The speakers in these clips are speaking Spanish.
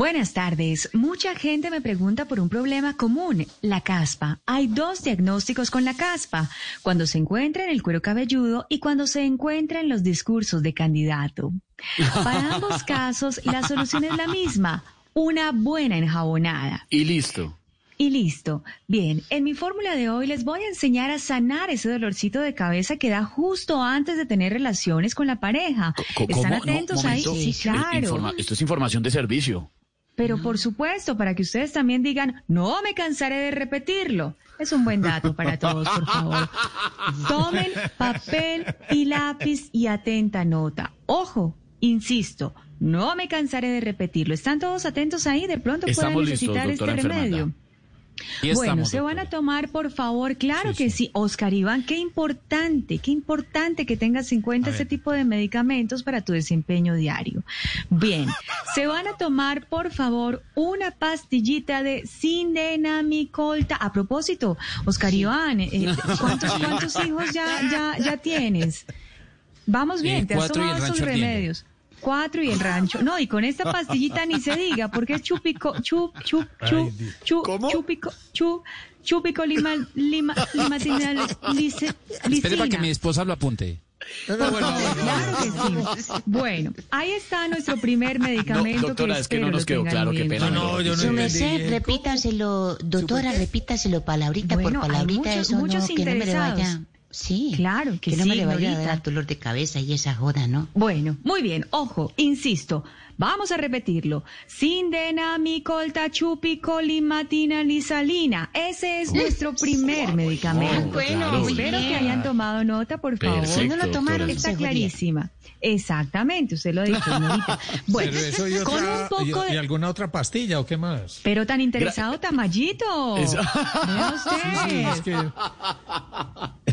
Buenas tardes. Mucha gente me pregunta por un problema común, la caspa. Hay dos diagnósticos con la caspa, cuando se encuentra en el cuero cabelludo y cuando se encuentra en los discursos de candidato. Para ambos casos, la solución es la misma, una buena enjabonada. Y listo. Y listo. Bien, en mi fórmula de hoy les voy a enseñar a sanar ese dolorcito de cabeza que da justo antes de tener relaciones con la pareja. ¿Están atentos ahí? Sí, claro. esto es información de servicio. Pero por supuesto, para que ustedes también digan, no me cansaré de repetirlo. Es un buen dato para todos, por favor. Tomen papel y lápiz y atenta nota. Ojo, insisto, no me cansaré de repetirlo. ¿Están todos atentos ahí? De pronto pueden necesitar este remedio. Bueno, se van a tomar, por favor, claro que sí. Oscar Iván, qué importante, qué importante que tengas en cuenta ese tipo de medicamentos para tu desempeño diario. Bien, se van a tomar, por favor, una pastillita de sindenamicolta. A propósito, Oscar Iván, eh, ¿cuántos, hijos ya, ya, ya tienes? Vamos bien, te has tomado sus remedios cuatro y el rancho. No, y con esta pastillita ni se diga, porque es chupico, chup, chup, chup, chup, chupico, chup, chupico lima, lima, limatina, lice, Espere para que mi esposa lo apunte. Bueno, claro que sí. Bueno, ahí está nuestro primer medicamento. doctora, que es que no nos quedó claro, qué pena. No, yo no sé, repítaselo, doctora, repítaselo palabrita por palabrita, eso no, que no me le vaya. Sí. Claro que, que no me le vaya a dar dolor de cabeza y esa joda, ¿no? Bueno, muy bien. Ojo, insisto. Vamos a repetirlo. Sindenamicoltachupicolimmatina lisalina. Ese es nuestro primer medicamento. bueno, Espero que hayan tomado nota, por favor. Si no lo tomaron, está clarísima. Exactamente, usted lo dijo, señorita. Bueno, con un poco de... ¿Y alguna otra pastilla o qué más? Pero tan interesado, Tamayito. usted. Sí, es que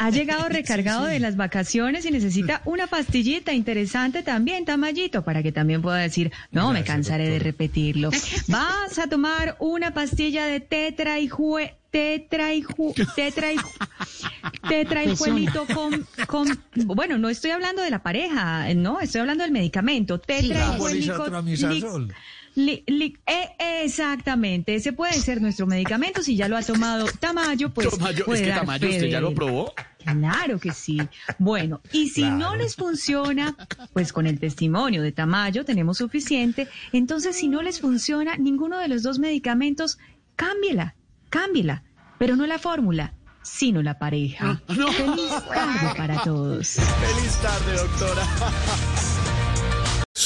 ha llegado recargado de las vacaciones y necesita una pastillita interesante también, Tamayito, para que también pueda decir, no, me cansaré de repetirlo. Vas a tomar una pastilla de tetra y jue tetra y tetra y tetra y con, con bueno no estoy hablando de la pareja no estoy hablando del medicamento tetra y eh, exactamente, ese puede ser nuestro medicamento. Si ya lo ha tomado Tamayo, pues. Tamayo, es que Tamayo, ¿usted ya lo probó? Claro que sí. Bueno, y si no les funciona, pues con el testimonio de Tamayo tenemos suficiente. Entonces, si no les funciona ninguno de los dos medicamentos, cámbiela, cámbiela. Pero no la fórmula, sino la pareja. Feliz tarde para todos. Feliz tarde, doctora.